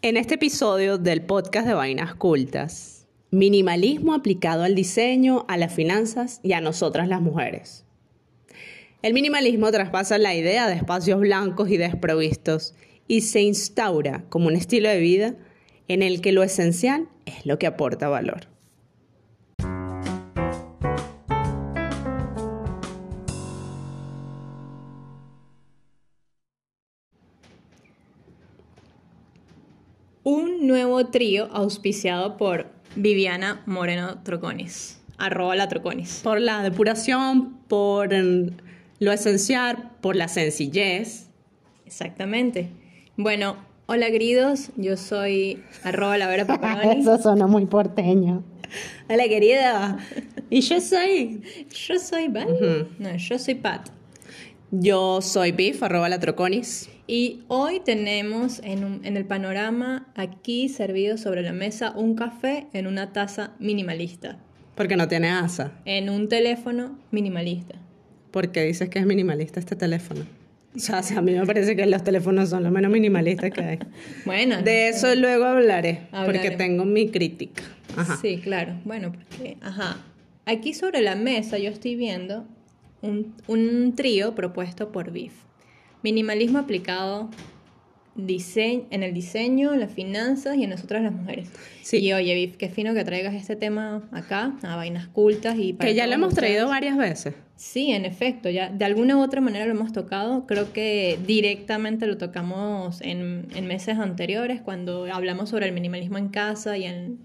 En este episodio del podcast de Vainas Cultas, minimalismo aplicado al diseño, a las finanzas y a nosotras las mujeres. El minimalismo traspasa la idea de espacios blancos y desprovistos y se instaura como un estilo de vida en el que lo esencial es lo que aporta valor. Nuevo trío auspiciado por Viviana Moreno Troconis. Arroba la Troconis. Por la depuración, por lo esencial, por la sencillez. Exactamente. Bueno, hola queridos, yo soy arroba la vera. Eso suena muy porteño. Hola querida. Y yo soy. Yo soy Pat. No, yo soy Pat. Yo soy Biff, arroba la Troconis. Y hoy tenemos en, en, el panorama aquí servido sobre la mesa un café en una taza minimalista. Porque no tiene asa. En un teléfono minimalista. ¿Por qué dices que es minimalista este teléfono? O sea, a mí me parece que los teléfonos son los menos minimalistas que hay. bueno. De eso luego hablaré, porque tengo mi crítica. Ajá. Sí, claro. Bueno, porque, ajá. Aquí sobre la mesa yo estoy viendo un, un trío propuesto por BIF. Minimalismo aplicado en el diseño, en las finanzas y en nosotras las mujeres. Sí. Y oye, Viv, qué fino que traigas este tema acá, a vainas cultas y Que ya lo hemos traído varias veces. Sí, en efecto, ya de alguna u otra manera lo hemos tocado. Creo que directamente lo tocamos en, en meses anteriores, cuando hablamos sobre el minimalismo en casa y en,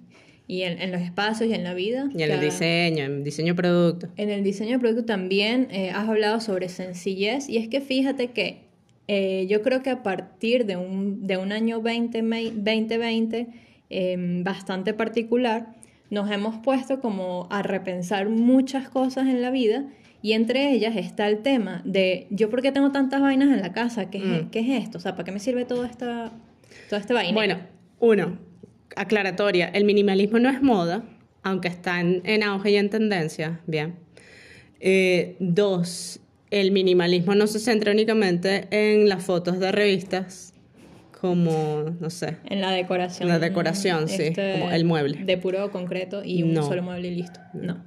y en, los espacios y en la vida. Y en el diseño, en diseño producto. En el diseño de producto también eh, has hablado sobre sencillez y es que fíjate que eh, yo creo que a partir de un, de un año 20, 2020 em, bastante particular, nos hemos puesto como a repensar muchas cosas en la vida y entre ellas está el tema de yo por qué tengo tantas vainas en la casa, ¿qué, es, mm. ¿qué es esto? O sea, ¿para qué me sirve toda esta, toda esta vaina? Bueno, uno, aclaratoria, el minimalismo no es moda, aunque está en, auge y en tendencia, bien. Eh, dos, el minimalismo no se centra únicamente en las fotos de revistas, como, no sé. En la decoración. La decoración, sí, este, como el mueble. De puro concreto y un solo mueble y listo. No.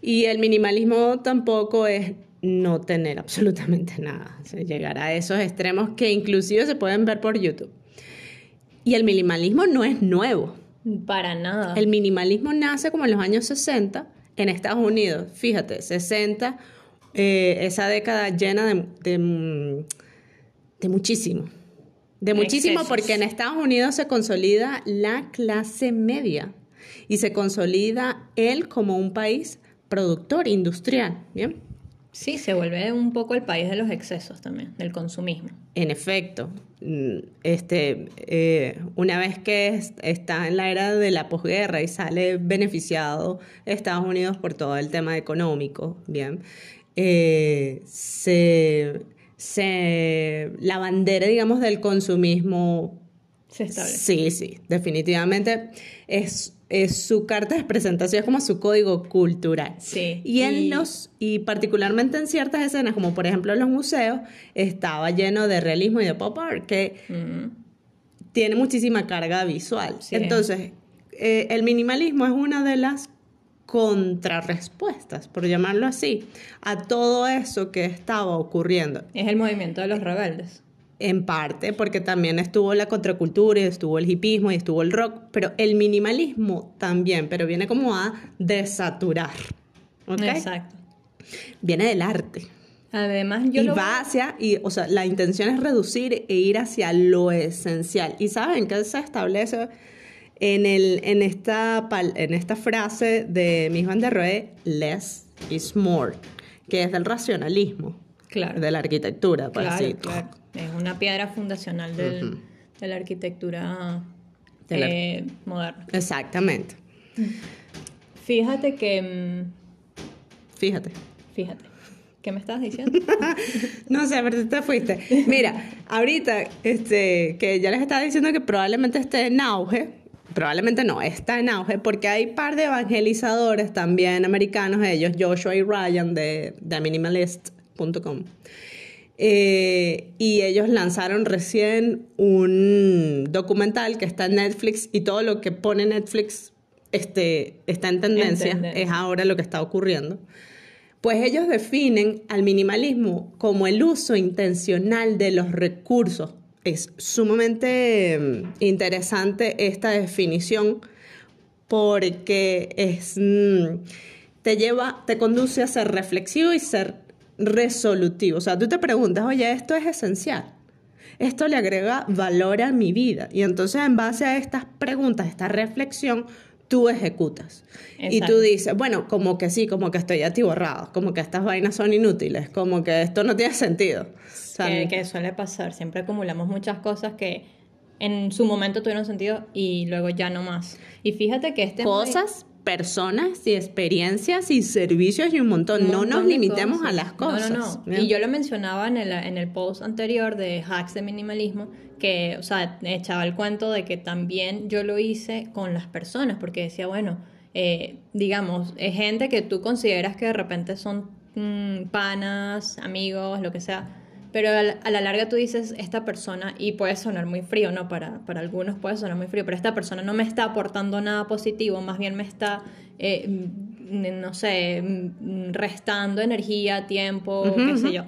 Y el minimalismo tampoco es no tener absolutamente nada, llegar a esos extremos que inclusive se pueden ver por YouTube. Y el minimalismo no es nuevo. Para nada. El minimalismo nace como en los años 60 en Estados Unidos. Fíjate, 60 eh, esa década llena de, de, muchísimo. De muchísimo porque en Estados Unidos se consolida la clase media y se consolida él como un país productor industrial, ¿bien? Sí, se vuelve un poco el país de los excesos también, del consumismo. En efecto, mm, este, eh, una vez que está en la era de la posguerra y sale beneficiado Estados Unidos por todo el tema económico, bien, eh, se, la bandera, digamos, del consumismo se establece. Sí, sí, definitivamente es, es su carta de presentación, es como su código cultural. Sí. Y en los, y particularmente en ciertas escenas, como por ejemplo en los museos, estaba lleno de realismo y de pop art, que mm. tiene muchísima carga visual. Entonces, eh, el minimalismo es una de las contrarrespuestas, por llamarlo así, a todo eso que estaba ocurriendo. Es el movimiento de los rebeldes. En parte, porque también estuvo la contracultura y estuvo el hipismo y estuvo el rock, pero el minimalismo también, pero viene como a desaturar. Exacto. Viene del arte. Además, yo y va hacia, y, o sea, la intención es reducir e ir hacia lo esencial. Y saben que se establece en, el, en, esta, en esta frase de Miss Van der Rohe, less is more, que es del racionalismo, claro. de la arquitectura, claro, claro. Es una piedra fundacional del, de la arquitectura eh, moderna. Exactamente. Fíjate que... Mm, fíjate. Fíjate. ¿Qué me estás diciendo? no sé, pero te fuiste. Mira, ahorita, este, que ya les estaba diciendo que probablemente esté en auge, probablemente no, está en auge porque hay un par de evangelizadores también americanos, ellos, Joshua y Ryan de, de Eh, y ellos lanzaron recién un documental que está en Netflix y todo lo que pone Netflix este, está en tendencia, es ahora lo que está ocurriendo. Pues ellos definen al minimalismo como el uso intencional de los recursos. Es sumamente mm, interesante esta definición porque es, mm, te lleva, te conduce a ser reflexivo y ser resolutivo. O sea, tú te preguntas, oye, esto es esencial. Esto le agrega valor a mi vida. Y entonces en base a estas preguntas, esta reflexión, tú ejecutas. Y tú dices, bueno, como que sí, como que estoy atiborrado, como que estas vainas son inútiles, como que esto no tiene sentido. que, suele pasar, siempre acumulamos muchas cosas que en su momento tuvieron sentido y luego ya no más. Y fíjate que este... Cosas personas y experiencias y servicios y un montón. no nos limitemos a las cosas. No, no, Y yo lo mencionaba en el, en el post anterior de Hacks de Minimalismo, que, o sea, echaba el cuento de que también yo lo hice con las personas, porque decía, bueno, eh, digamos, es gente que tú consideras que de repente son mm, panas, amigos, lo que sea pero a la, larga tú dices, esta persona, y puede sonar muy frío, ¿no? Para, para algunos puede sonar muy frío, pero esta persona no me está aportando nada positivo, más bien me está, eh, mm, no sé, mm, restando energía, tiempo, qué sé yo.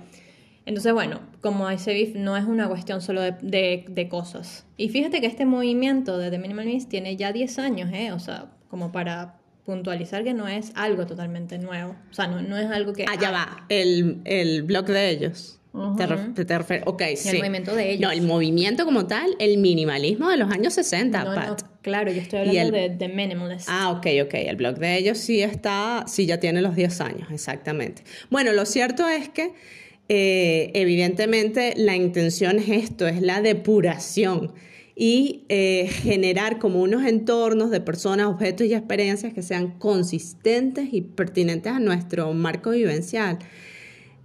Entonces, bueno, como dice Biff, no es una cuestión solo de, de, cosas. Y fíjate que este movimiento de The Minimalist tiene ya 10 años, ¿eh? O sea, como para puntualizar que no es algo totalmente nuevo. O sea, no, no es algo que... Allá va, el, el blog de ellos te, refieres, ok, sí. El movimiento de ellos. No, el movimiento como tal, el minimalismo de los años 60, no, claro, yo estoy hablando de, de minimalist. Ah, ok, ok. El blog de ellos sí está, sí ya tiene los 10 años, exactamente. Bueno, lo cierto es que eh, evidentemente la intención es esto, es la depuración y eh, generar como unos entornos de personas, objetos y experiencias que sean consistentes y pertinentes a nuestro marco vivencial.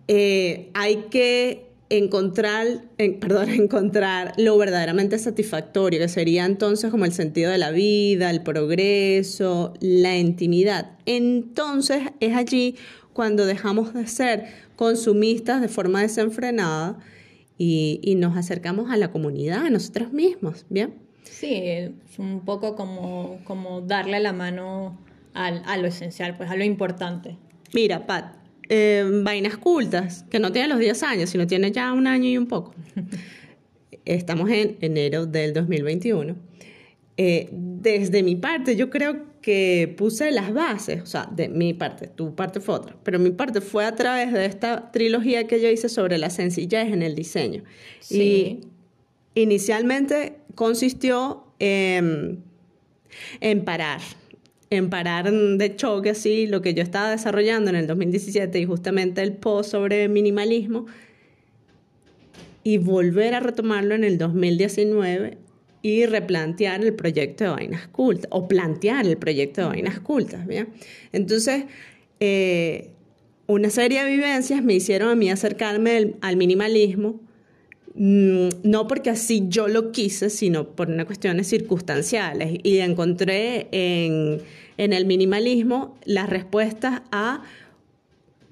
Eh, hay que encontrar, perdón, encontrar lo verdaderamente satisfactorio, que sería entonces como el sentido de la vida, el progreso, la intimidad. Entonces es allí cuando dejamos de ser consumistas de forma desenfrenada y, nos acercamos a la comunidad, a nosotros mismos, ¿bien? Sí, es un poco como, como darle la mano a lo esencial, pues a lo importante. Mira, Pat, eh, vainas cultas, que no tiene los 10 años, sino tiene ya un año y un poco. Estamos en enero del 2021. Eh, desde mi parte, yo creo que puse las bases, o sea, de mi parte, tu parte fue otra, pero mi parte fue a través de esta trilogía que yo hice sobre la sencillez en el diseño. Y inicialmente consistió en parar, en parar de choque así lo que yo estaba desarrollando en el 2017 y justamente el post sobre minimalismo y volver a retomarlo en el 2019 y replantear el proyecto de vainas cultas o plantear el proyecto de vainas cultas, ¿bien? Entonces, eh, una serie de vivencias me hicieron a mí acercarme al minimalismo, no porque así yo lo quise, sino por unas cuestiones circunstanciales. Y encontré en en el minimalismo las respuestas a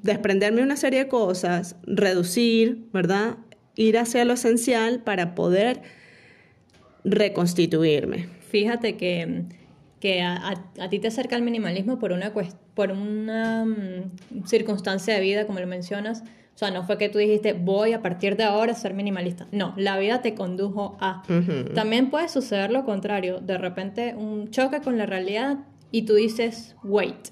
desprenderme una serie de cosas, reducir, ¿verdad? Ir hacia lo esencial para poder reconstituirme. Fíjate que, que a, ti te acerca el minimalismo por una, por una mm, circunstancia de vida, como lo mencionas. O sea, no fue que tú dijiste, voy a partir de ahora a ser minimalista. No, la vida te condujo a. También puede suceder lo contrario. De repente, un choque con la realidad y tú dices, wait,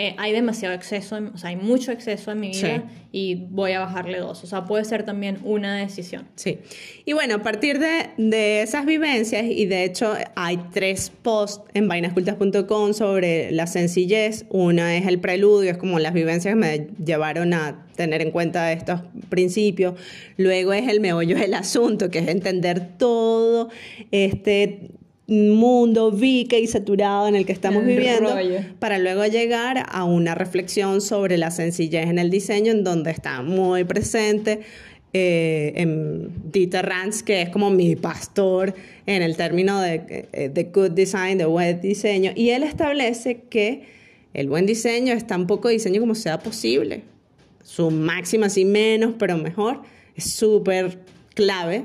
eh, hay demasiado exceso, o sea, hay mucho exceso en mi vida y voy a bajarle dos. O sea, puede ser también una decisión. Sí. Y bueno, a partir de, de esas vivencias, y de hecho hay tres posts en vainascultas.com sobre la sencillez. Una es el preludio, es como las vivencias que me llevaron a tener en cuenta estos principios. Luego es el meollo del asunto, que es entender todo este mundo vique y saturado en el que estamos viviendo, para luego llegar a una reflexión sobre la sencillez en el diseño, en donde está muy presente eh, en Dieter Rance, que es como mi pastor en el término de, eh, de good design, de buen diseño, y él establece que el buen diseño es tan poco diseño como sea posible. Su máxima, sí menos, pero mejor es súper clave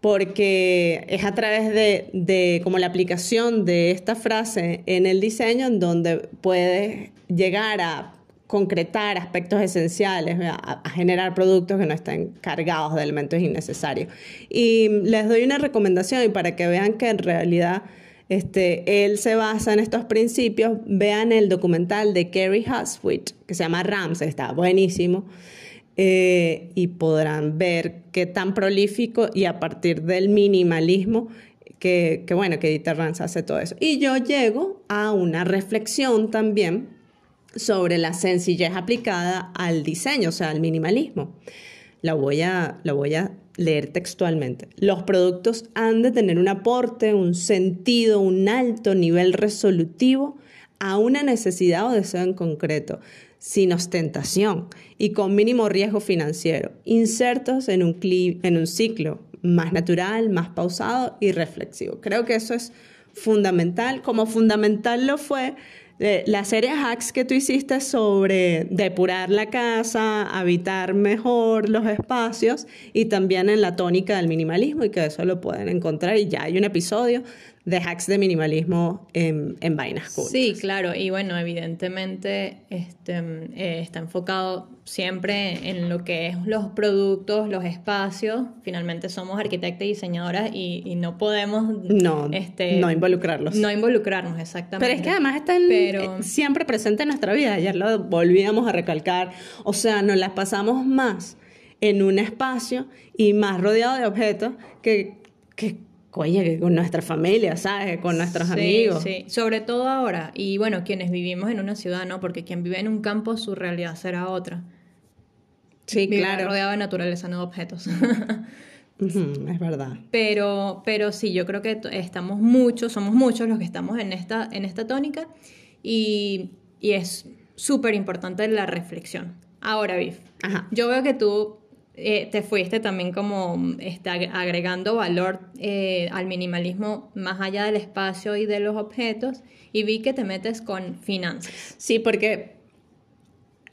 porque es a través de, de, como la aplicación de esta frase en el diseño en donde puedes llegar a concretar aspectos esenciales, a, generar productos que no estén cargados de elementos innecesarios. Y les doy una recomendación y para que vean que en realidad este, él se basa en estos principios, vean el documental de Kerry Huswit, que se llama Rams, está buenísimo. Eh, y podrán ver qué tan prolífico y a partir del minimalismo que, bueno, que Dieter Rams hace todo eso. Y yo llego a una reflexión también sobre la sencillez aplicada al diseño, o sea, al minimalismo. La voy a, la voy a leer textualmente. Los productos han de tener un aporte, un sentido, un alto nivel resolutivo a una necesidad o deseo en concreto, sin ostentación y con mínimo riesgo financiero, insertos en un, en un ciclo más natural, más pausado y reflexivo. Creo que eso es fundamental, como fundamental lo fue la serie hacks que tú hiciste sobre depurar la casa, habitar mejor los espacios y también en la tónica del minimalismo y que eso lo pueden encontrar y ya hay un episodio de hacks de minimalismo en, en vainas cool. Sí, claro, y bueno, evidentemente este, eh, está enfocado siempre en lo que es los productos, los espacios. Finalmente somos arquitectas y diseñadoras y, no podemos no, este, no involucrarlos. No involucrarnos, exactamente. Pero es que además están Pero... Eh, siempre presente en nuestra vida, ayer lo volvíamos a recalcar, o sea, nos las pasamos más en un espacio y más rodeado de objetos que, que oye, con nuestra familia, ¿sabes? Con nuestros amigos. Sí, sobre todo ahora. Y bueno, quienes vivimos en una ciudad, ¿no? Porque quien vive en un campo, su realidad será otra. Sí, vive claro. rodeado de naturaleza, no de objetos. es verdad. Pero, pero sí, yo creo que estamos muchos, somos muchos los que estamos en esta, en esta tónica y, y es súper importante la reflexión. Ahora, Viv, yo veo que tú eh, te fuiste también como está agregando valor eh, al minimalismo más allá del espacio y de los objetos y vi que te metes con finanzas. Sí, porque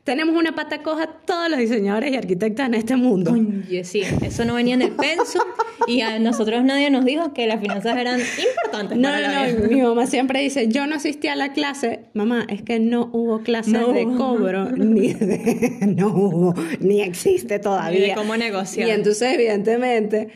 tenemos una pata coja todos los diseñadores y arquitectos en este mundo. Oye, sí, eso no venía en el pensum y a nosotros nadie nos dijo que las finanzas eran importantes. No, no, no, mi mamá siempre dice, yo no asistí a la clase, mamá, es que no hubo clases de cobro, ni no hubo, ni existe todavía. Ni de cómo negociar. Y entonces, evidentemente,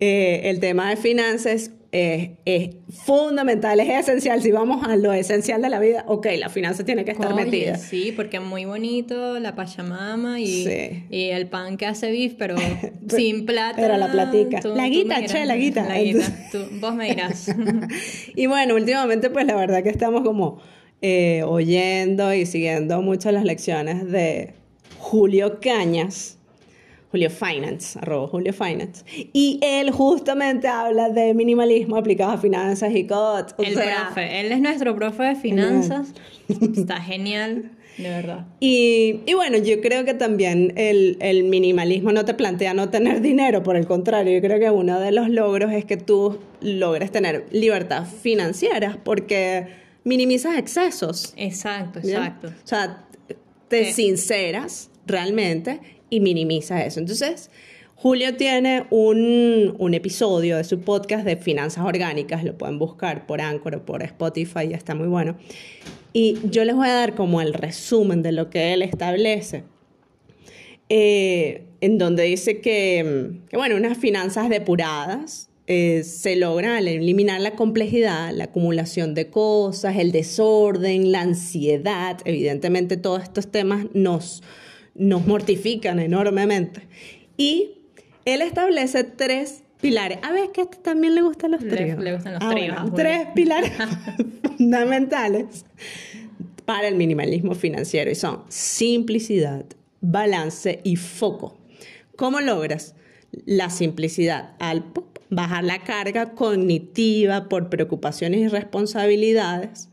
eh, el tema de finanzas es, fundamental, es esencial. Si vamos a lo esencial de la vida, ok, la finanza tiene que estar metida. Sí, porque es muy bonito la pachamama y, y el pan que hace beef, pero sin plata. Pero la platica. la guita, che, la guita. La guita, vos me dirás. y bueno, últimamente pues la verdad que estamos como eh, oyendo y siguiendo mucho las lecciones de Julio Cañas Julio Finance, arroba Julio Finance. Y él justamente habla de minimalismo aplicado a finanzas y COT. el profe, él es nuestro profe de finanzas. Está genial. De verdad. Y, y, bueno, yo creo que también el, el, minimalismo no te plantea no tener dinero, por el contrario, yo creo que uno de los logros es que tú logres tener libertad financiera porque minimizas excesos. Exacto, exacto. O sea, te sinceras realmente y minimiza eso. Entonces, Julio tiene un, un, episodio de su podcast de finanzas orgánicas, lo pueden buscar por Anchor o por Spotify, ya está muy bueno. Y yo les voy a dar como el resumen de lo que él establece, eh, en donde dice que, que, bueno, unas finanzas depuradas eh, se logran eliminar la complejidad, la acumulación de cosas, el desorden, la ansiedad. Evidentemente todos estos temas nos nos mortifican enormemente. Y él establece tres pilares. A ver, que a este también le gustan los tríos. Le, gustan los ah, tres pilares fundamentales para el minimalismo financiero y son simplicidad, balance y foco. ¿Cómo logras la simplicidad? Al bajar la carga cognitiva por preocupaciones y responsabilidades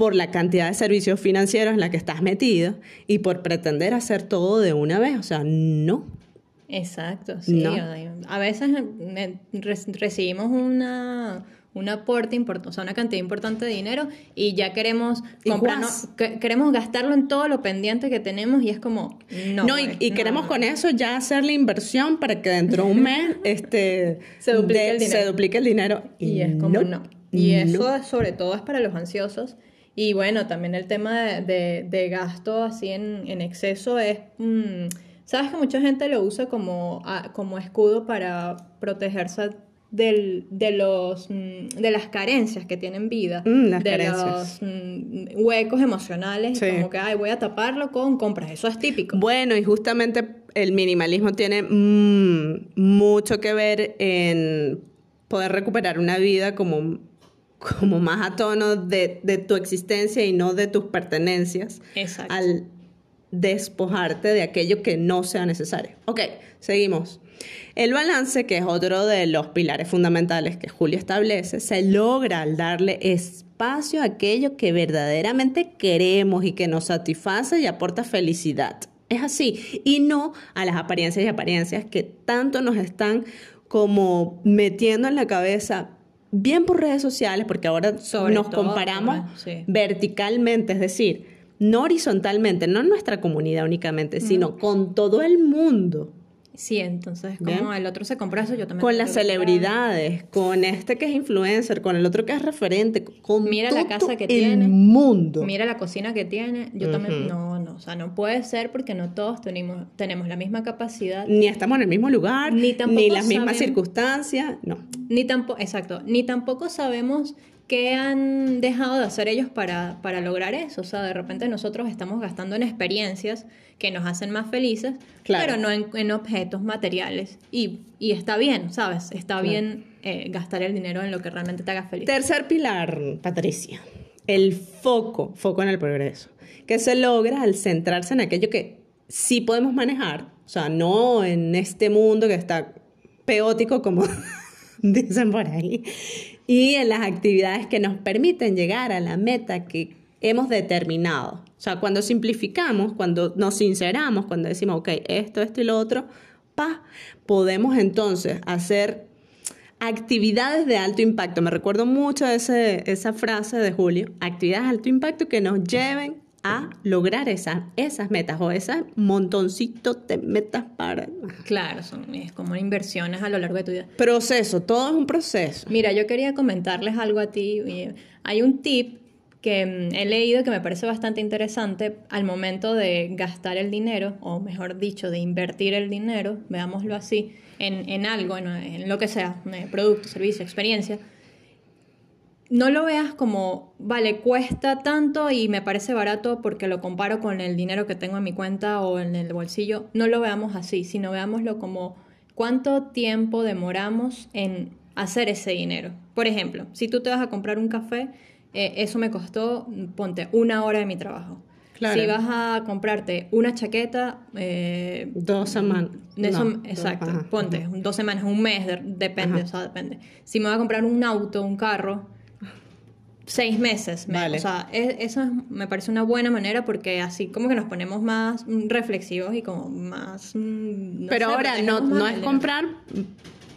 por la cantidad de servicios financieros en la que estás metido y por pretender hacer todo de una vez. O sea, no. Exacto, sí. A veces eh, recibimos una, un aporte importante, o sea, una cantidad importante de dinero y ya queremos comprarnos, queremos gastarlo en todo lo pendiente que tenemos y es como, no. No, y, queremos con eso ya hacer la inversión para que dentro de un mes este, se, duplique el se, duplique el dinero. Y, es como, no. Y eso sobre todo es para los ansiosos. Y bueno, también el tema de, de, gasto así en, en exceso es... Mm, Sabes que mucha gente lo usa como, como escudo para protegerse del, de, los, mm, de las carencias que tienen vida, mm, de los mm, huecos emocionales, como que Ay, voy a taparlo con compras, eso es típico. Bueno, y justamente el minimalismo tiene mucho que ver en poder recuperar una vida como, como más a tono de, de tu existencia y no de tus pertenencias. Exacto. Al despojarte de aquello que no sea necesario. Ok, seguimos. El balance, que es otro de los pilares fundamentales que Julio establece, se logra al darle espacio a aquello que verdaderamente queremos y que nos satisface y aporta felicidad. Es así, y no a las apariencias y apariencias que tanto nos están como metiendo en la cabeza, bien por redes sociales, porque ahora nos comparamos verticalmente, es decir, no horizontalmente, no en nuestra comunidad únicamente, sino con todo el mundo. Sí, entonces como el otro se compra eso, yo también. Con las celebridades, con este que es influencer, con el otro que es referente, con Mira la casa que el tiene, mundo. Mira la cocina que tiene. Yo también, no, no, o sea, no puede ser porque no todos tenemos, tenemos la misma capacidad. Ni estamos en el mismo lugar, ni, ni las mismas circunstancias, no. Ni tampoco, exacto, ni tampoco sabemos ¿Qué han dejado de hacer ellos para, para, lograr eso? O sea, de repente nosotros estamos gastando en experiencias que nos hacen más felices, pero no en, objetos materiales. Y, y, está bien, ¿sabes? Está bien eh, gastar el dinero en lo que realmente te haga feliz. Tercer pilar, Patricia, el foco, foco en el progreso, que se logra al centrarse en aquello que sí podemos manejar, o sea, no en este mundo que está peótico como dicen por ahí, y en las actividades que nos permiten llegar a la meta que hemos determinado. O sea, cuando simplificamos, cuando nos sinceramos, cuando decimos, ok, esto, esto y lo otro, pa, podemos entonces hacer actividades de alto impacto. Me recuerdo mucho ese, esa frase de Julio, actividades de alto impacto que nos lleven a lograr esas, esas metas o ese montoncito de metas para... Claro, son, es como inversiones a lo largo de tu vida. Proceso, todo es un proceso. Mira, yo quería comentarles algo a ti. Hay un tip que mm, he leído que me parece bastante interesante al momento de gastar el dinero, o mejor dicho, de invertir el dinero, veámoslo así, en, en algo, en, en, lo que sea, producto, servicio, experiencia no lo veas como, vale, cuesta tanto y me parece barato porque lo comparo con el dinero que tengo en mi cuenta o en el bolsillo. No lo veamos así, sino veámoslo como cuánto tiempo demoramos en hacer ese dinero. Por ejemplo, si tú te vas a comprar un café, eh, eso me costó, ponte, una hora de mi trabajo. Si vas a comprarte una chaqueta... Eh, dos semanas. exacto, ponte, dos semanas, un mes, depende, o sea, depende. Si me voy a comprar un auto, un carro, seis meses. O sea, eso me parece una buena manera porque así como que nos ponemos más reflexivos y como más... Mm, Pero ahora no, no es comprar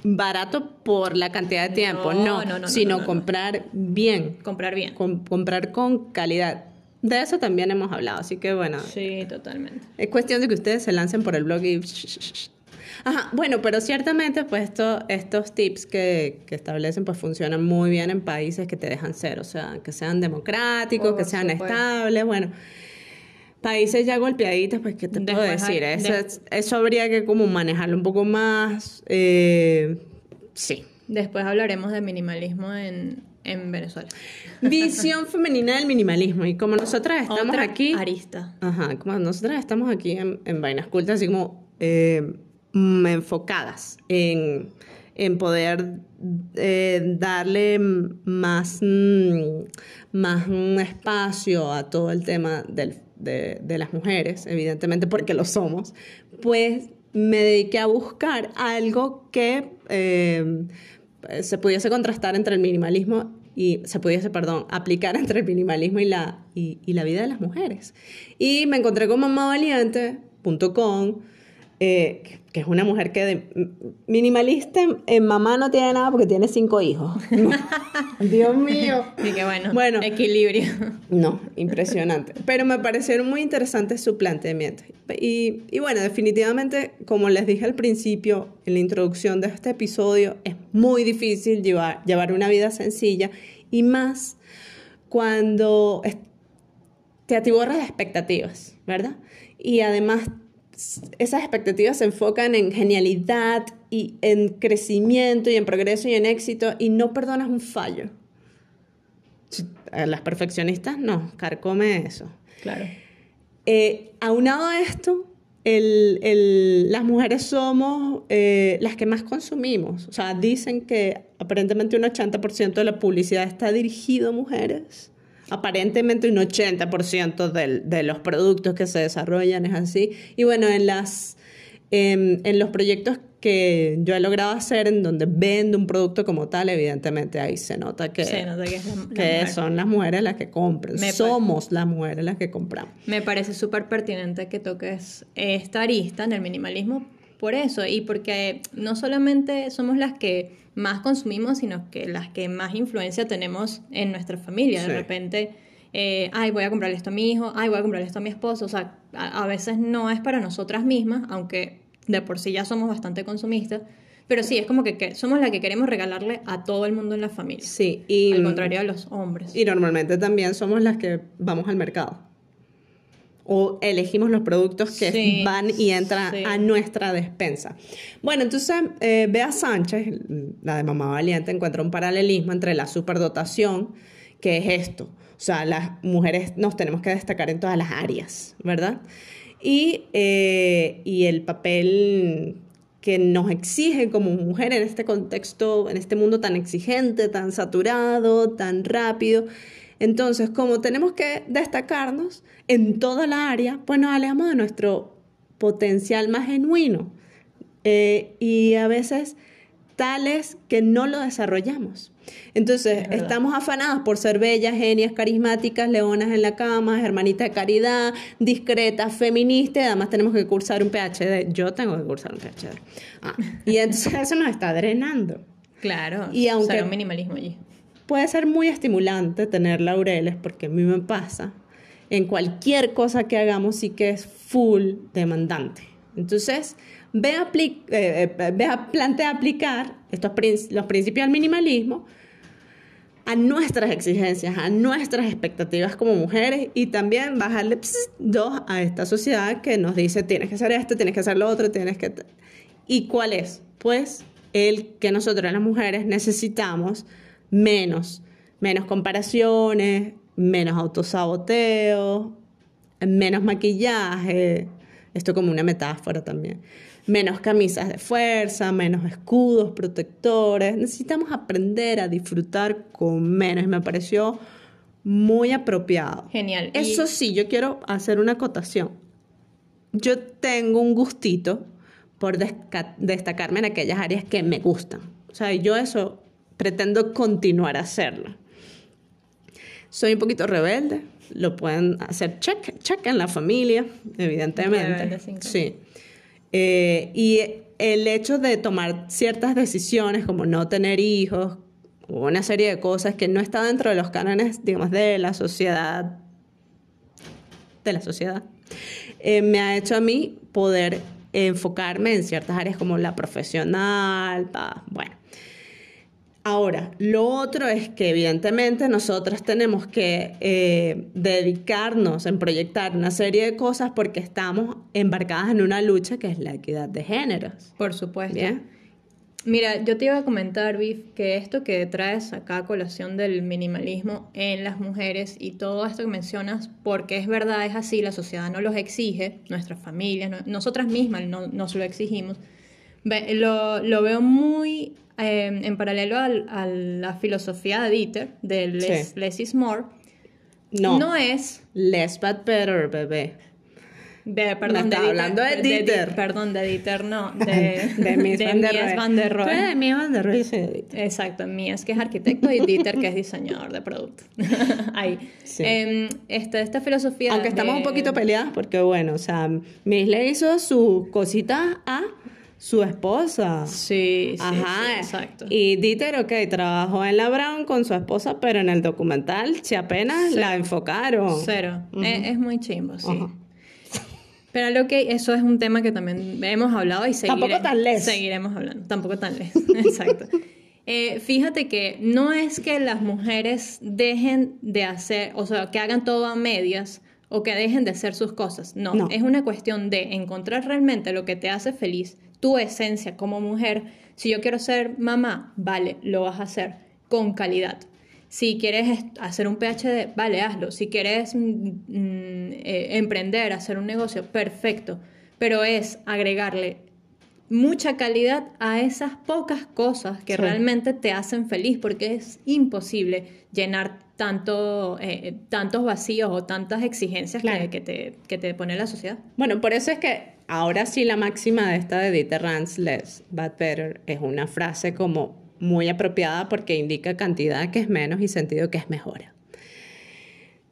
barato por la cantidad de tiempo, no, no, sino comprar bien. Comprar bien. comprar con calidad. De eso también hemos hablado, así que bueno. Sí, totalmente. Es cuestión de que ustedes se lancen por el blog y Ajá, bueno, pero ciertamente pues estos tips que, que, establecen pues funcionan muy bien en países que te dejan ser, o sea, que sean democráticos, que sean estables, bueno. Países ya golpeaditos, pues, ¿qué te puedo decir? eso, habría que como manejarlo un poco más. Eh, sí. Después hablaremos de minimalismo en, en Venezuela. Visión femenina del minimalismo. Y como nosotras estamos aquí. Arista. Ajá, como nosotras estamos aquí en, en Vainas Cultas, así como eh, enfocadas en, poder eh, darle más, mm, más espacio a todo el tema de, las mujeres, evidentemente porque lo somos, pues me dediqué a buscar algo que eh, se pudiese contrastar entre el minimalismo y se pudiese, perdón, aplicar entre el minimalismo y la, y, la vida de las mujeres. Y me encontré con mamavaliente.com eh, que es una mujer que de, minimalista en, mamá no tiene nada porque tiene cinco hijos. Dios mío. Y que bueno, bueno, equilibrio. No, impresionante. Pero me parecieron muy interesantes su planteamiento. Y, y bueno, definitivamente, como les dije al principio, en la introducción de este episodio, es muy difícil llevar, llevar una vida sencilla y más cuando te atiborras de expectativas, ¿verdad? Y además esas expectativas se enfocan en genialidad y en crecimiento y en progreso y en éxito y no perdonas un fallo. Las perfeccionistas no, carcome eso. Claro. Eh, aunado a esto, el, las mujeres somos eh, las que más consumimos. O sea, dicen que aparentemente un 80% de la publicidad está dirigido a mujeres aparentemente un 80% de los productos que se desarrollan es así. Y bueno, en, las, em, en los proyectos que yo he logrado hacer en donde vendo un producto como tal, evidentemente ahí se nota que, son las mujeres las que compran. Somos las mujeres las que compramos. Me parece súper pertinente que toques esta arista en el minimalismo por eso y porque no solamente somos las que más consumimos, sino que las que más influencia tenemos en nuestra familia. De repente, eh, ay, voy a comprarle esto a mi hijo, ay, voy a comprarle esto a mi esposo. O sea, a, veces no es para nosotras mismas, aunque de por sí ya somos bastante consumistas. Pero sí, es como que, somos la que queremos regalarle a todo el mundo en la familia. Sí, y... Al contrario de los hombres. Y normalmente también somos las que vamos al mercado o elegimos los productos que van y entran a nuestra despensa. Bueno, entonces eh, Bea Sánchez, la de Mamá Valiente, encuentra un paralelismo entre la superdotación, que es esto, o sea, las mujeres nos tenemos que destacar en todas las áreas, ¿verdad? Y, eh, y el papel que nos exige como mujer en este contexto, en este mundo tan exigente, tan saturado, tan rápido, entonces, como tenemos que destacarnos en toda la área, pues nos alejamos de nuestro potencial más genuino. Eh, y a veces tales que no lo desarrollamos. Entonces, estamos afanadas por ser bellas, genias, carismáticas, leonas en la cama, hermanitas de caridad, discretas, feministas, además tenemos que cursar un PhD. Yo tengo que cursar un PhD. Ah, y entonces eso nos está drenando. Claro, y aunque, un minimalismo allí puede ser muy estimulante tener laureles, porque a mí me pasa. En cualquier cosa que hagamos sí que es full demandante. Entonces, ve a, eh, eh, plantea aplicar estos los principios del minimalismo a nuestras exigencias, a nuestras expectativas como mujeres y también bajarle dos a esta sociedad que nos dice tienes que hacer esto, tienes que hacer lo otro, tienes que... ¿Y cuál es? Pues el que nosotros las mujeres necesitamos menos, menos comparaciones, menos autosaboteo, menos maquillaje, esto como una metáfora también, menos camisas de fuerza, menos escudos protectores, necesitamos aprender a disfrutar con menos, me pareció muy apropiado. Genial. Eso sí, yo quiero hacer una acotación. Yo tengo un gustito por destacarme en aquellas áreas que me gustan. O sea, yo eso pretendo continuar a hacerlo. Soy un poquito rebelde, lo pueden hacer check, check en la familia, evidentemente. Sí. Eh, y el hecho de tomar ciertas decisiones como no tener hijos o una serie de cosas que no está dentro de los cánones, digamos, de la sociedad, de la sociedad, eh, me ha hecho a mí poder enfocarme en ciertas áreas como la profesional, bueno. Ahora, lo otro es que evidentemente nosotros tenemos que eh, dedicarnos en proyectar una serie de cosas porque estamos embarcadas en una lucha que es la equidad de géneros. Por supuesto. Mira, yo te iba a comentar, Viv, que esto que traes acá a colación del minimalismo en las mujeres y todo esto que mencionas, porque es verdad, es así, la sociedad no los exige, nuestras familias, nosotras mismas no, nos lo exigimos. Lo, lo veo muy Em, en paralelo a la filosofía de Dieter, de less, is more, no, no es... Less but better, bebé. De, perdón, Me está hablando de Dieter. perdón, de Dieter, no. De, de Mies de van der Mies Rohe. van der Rohe. De Mies van der Rohe, soy de Dieter. Exacto, Mies que es arquitecto y Dieter que es diseñador de producto. Ahí. Sí. Em, este, esta filosofía. Aunque estamos de- un poquito peleadas porque, bueno, o sea, Miss le hizo sus cositas a su esposa. Sí, sí, Ajá. sí, exacto. Y Dieter, ok, trabajó en la Brown con su esposa, pero en el documental, si apenas Cero. la enfocaron. Cero. es, es muy chimbo, sí. Pero lo que eso es un tema que también hemos hablado y seguiremos, Tampoco tan les. seguiremos hablando. Tampoco tan les. Exacto. Eh, fíjate que no es que las mujeres dejen de hacer, o sea, que hagan todo a medias o que dejen de hacer sus cosas. No, No. es una cuestión de encontrar realmente lo que te hace feliz, tu esencia como mujer. Si yo quiero ser mamá, vale, lo vas a hacer con calidad. Si quieres hacer un PhD, vale, hazlo. Si quieres mm, mm, eh, emprender, hacer un negocio, perfecto. Pero es agregarle mucha calidad a esas pocas cosas que Sí. realmente te hacen feliz, porque es imposible llenar tanto, eh, tantos vacíos o tantas exigencias que, te, que te pone la sociedad. Bueno, por eso es que ahora sí la máxima de esta de Dieter less but better, es una frase como muy apropiada porque indica cantidad que es menos y sentido que es mejora.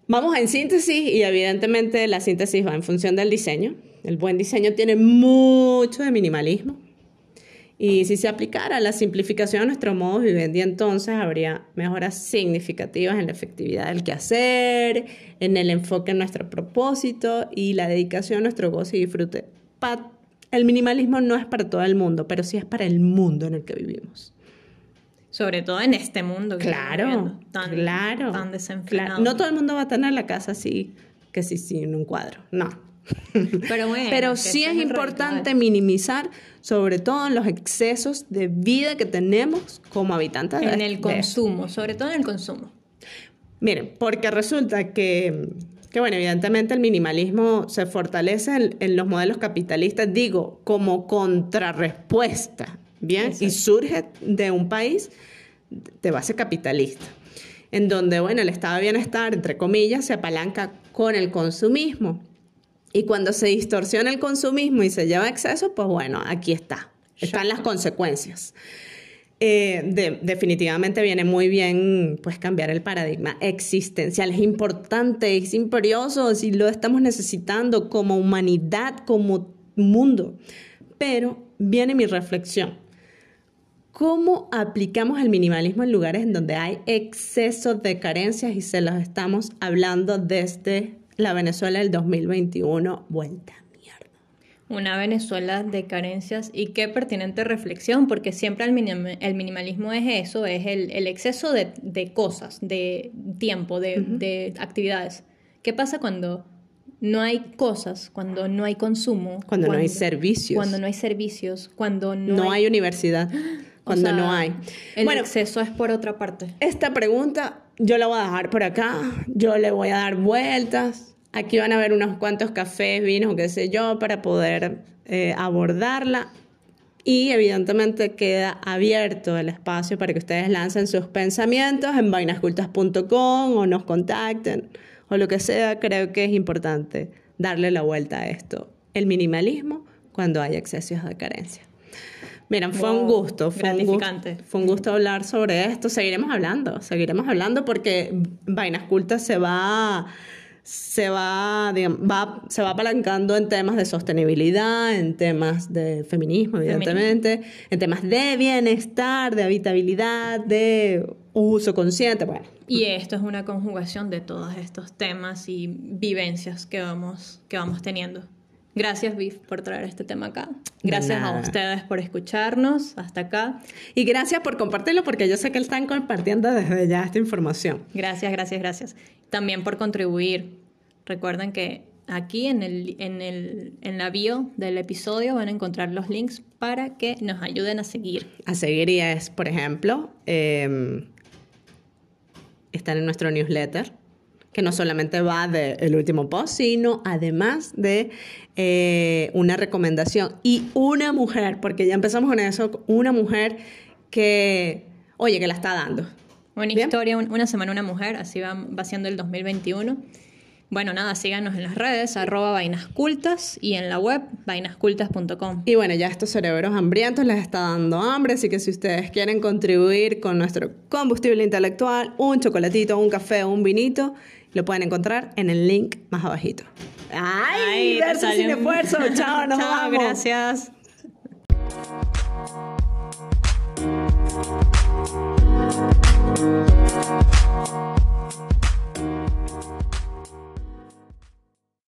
Vamos en síntesis y evidentemente la síntesis va en función del diseño. El buen diseño tiene mucho de minimalismo. Y si se aplicara la simplificación a nuestro modo de vivendi, entonces habría mejoras significativas en la efectividad del quehacer, en el enfoque en nuestro propósito y la dedicación a nuestro goce y disfrute. El minimalismo no es para todo el mundo, pero sí es para el mundo en el que vivimos. Sobre todo en este mundo que Claro, viviendo, tan, claro. tan desenfrenado. No todo el mundo va a tener la casa así, que sí, sí, en un cuadro. No. Pero bueno, Pero sí es reto, importante ¿eh? minimizar, sobre todo en los excesos de vida que tenemos como habitantes de- En el de- consumo, sobre todo en el consumo. Miren, porque resulta que, que, bueno, evidentemente el minimalismo se fortalece en, en los modelos capitalistas, digo, como contrarrespuesta, ¿bien? Y surge de un país de base capitalista, en donde, bueno, el estado de bienestar, entre comillas, se apalanca con el consumismo. Y cuando se distorsiona el consumismo y se lleva a exceso, pues bueno, aquí está. Están las consecuencias. Eh, de- definitivamente viene muy bien pues cambiar el paradigma existencial. Es importante, es imperioso, si lo estamos necesitando como humanidad, como mundo. Pero viene mi reflexión. ¿Cómo aplicamos el minimalismo en lugares en donde hay exceso de carencias y se los estamos hablando desde la Venezuela del 2021? Vuelta. Una Venezuela de carencias y qué pertinente reflexión, porque siempre el, minim- el minimalismo es eso, es el, el exceso de, de cosas, de tiempo, de, de actividades. ¿Qué pasa cuando no hay cosas, cuando no hay consumo? Cuando no hay servicios. Cuando no hay servicios, cuando no, No, hay, universidad. o Cuando sea, no hay. El Bueno, exceso es por otra parte. Esta pregunta yo la voy a dejar por acá, yo le voy a dar vueltas. Aquí van a ver unos cuantos cafés, vinos, qué sé yo, para poder eh, abordarla. Y evidentemente queda abierto el espacio para que ustedes lancen sus pensamientos en vainascultas.com o nos contacten o lo que sea. Creo que es importante darle la vuelta a esto. El minimalismo cuando hay excesos de carencia. Miren, fue un gusto, fue un gusto, fue un gusto hablar sobre esto. Seguiremos hablando, seguiremos hablando porque Vainas Cultas se va, se va, digamos, va, se va apalancando en temas de sostenibilidad, en temas de feminismo, evidentemente, en temas de bienestar, de habitabilidad, de uso consciente, bueno. Y esto es una conjugación de todos estos temas y vivencias que vamos, que vamos teniendo. Gracias, Viv, por traer este tema acá. Gracias a ustedes por escucharnos hasta acá. Y gracias por compartirlo porque yo sé que están compartiendo desde ya esta información. Gracias, gracias, gracias. También por contribuir. Recuerden que aquí en, el, en, el, en la bio del episodio van a encontrar los links para que nos ayuden a seguir. A seguir y es, por ejemplo, eh, están en nuestro newsletter, que no solamente va del último post, sino además de eh, una recomendación y una mujer, porque ya empezamos con eso, una mujer que, oye, que la está dando. Una Bien. historia, un- una semana, una mujer, así va, va siendo el 2021. Bueno, nada, síganos en las redes, arroba vainascultas y en la web vainascultas.com. Y bueno, ya estos cerebros hambrientos les está dando hambre, así que si ustedes quieren contribuir con nuestro combustible intelectual, un chocolatito, un café un vinito, lo pueden encontrar en el link más abajito. ¡Ay! verso salió sin esfuerzo. Chao, nos Chao, vamos. gracias.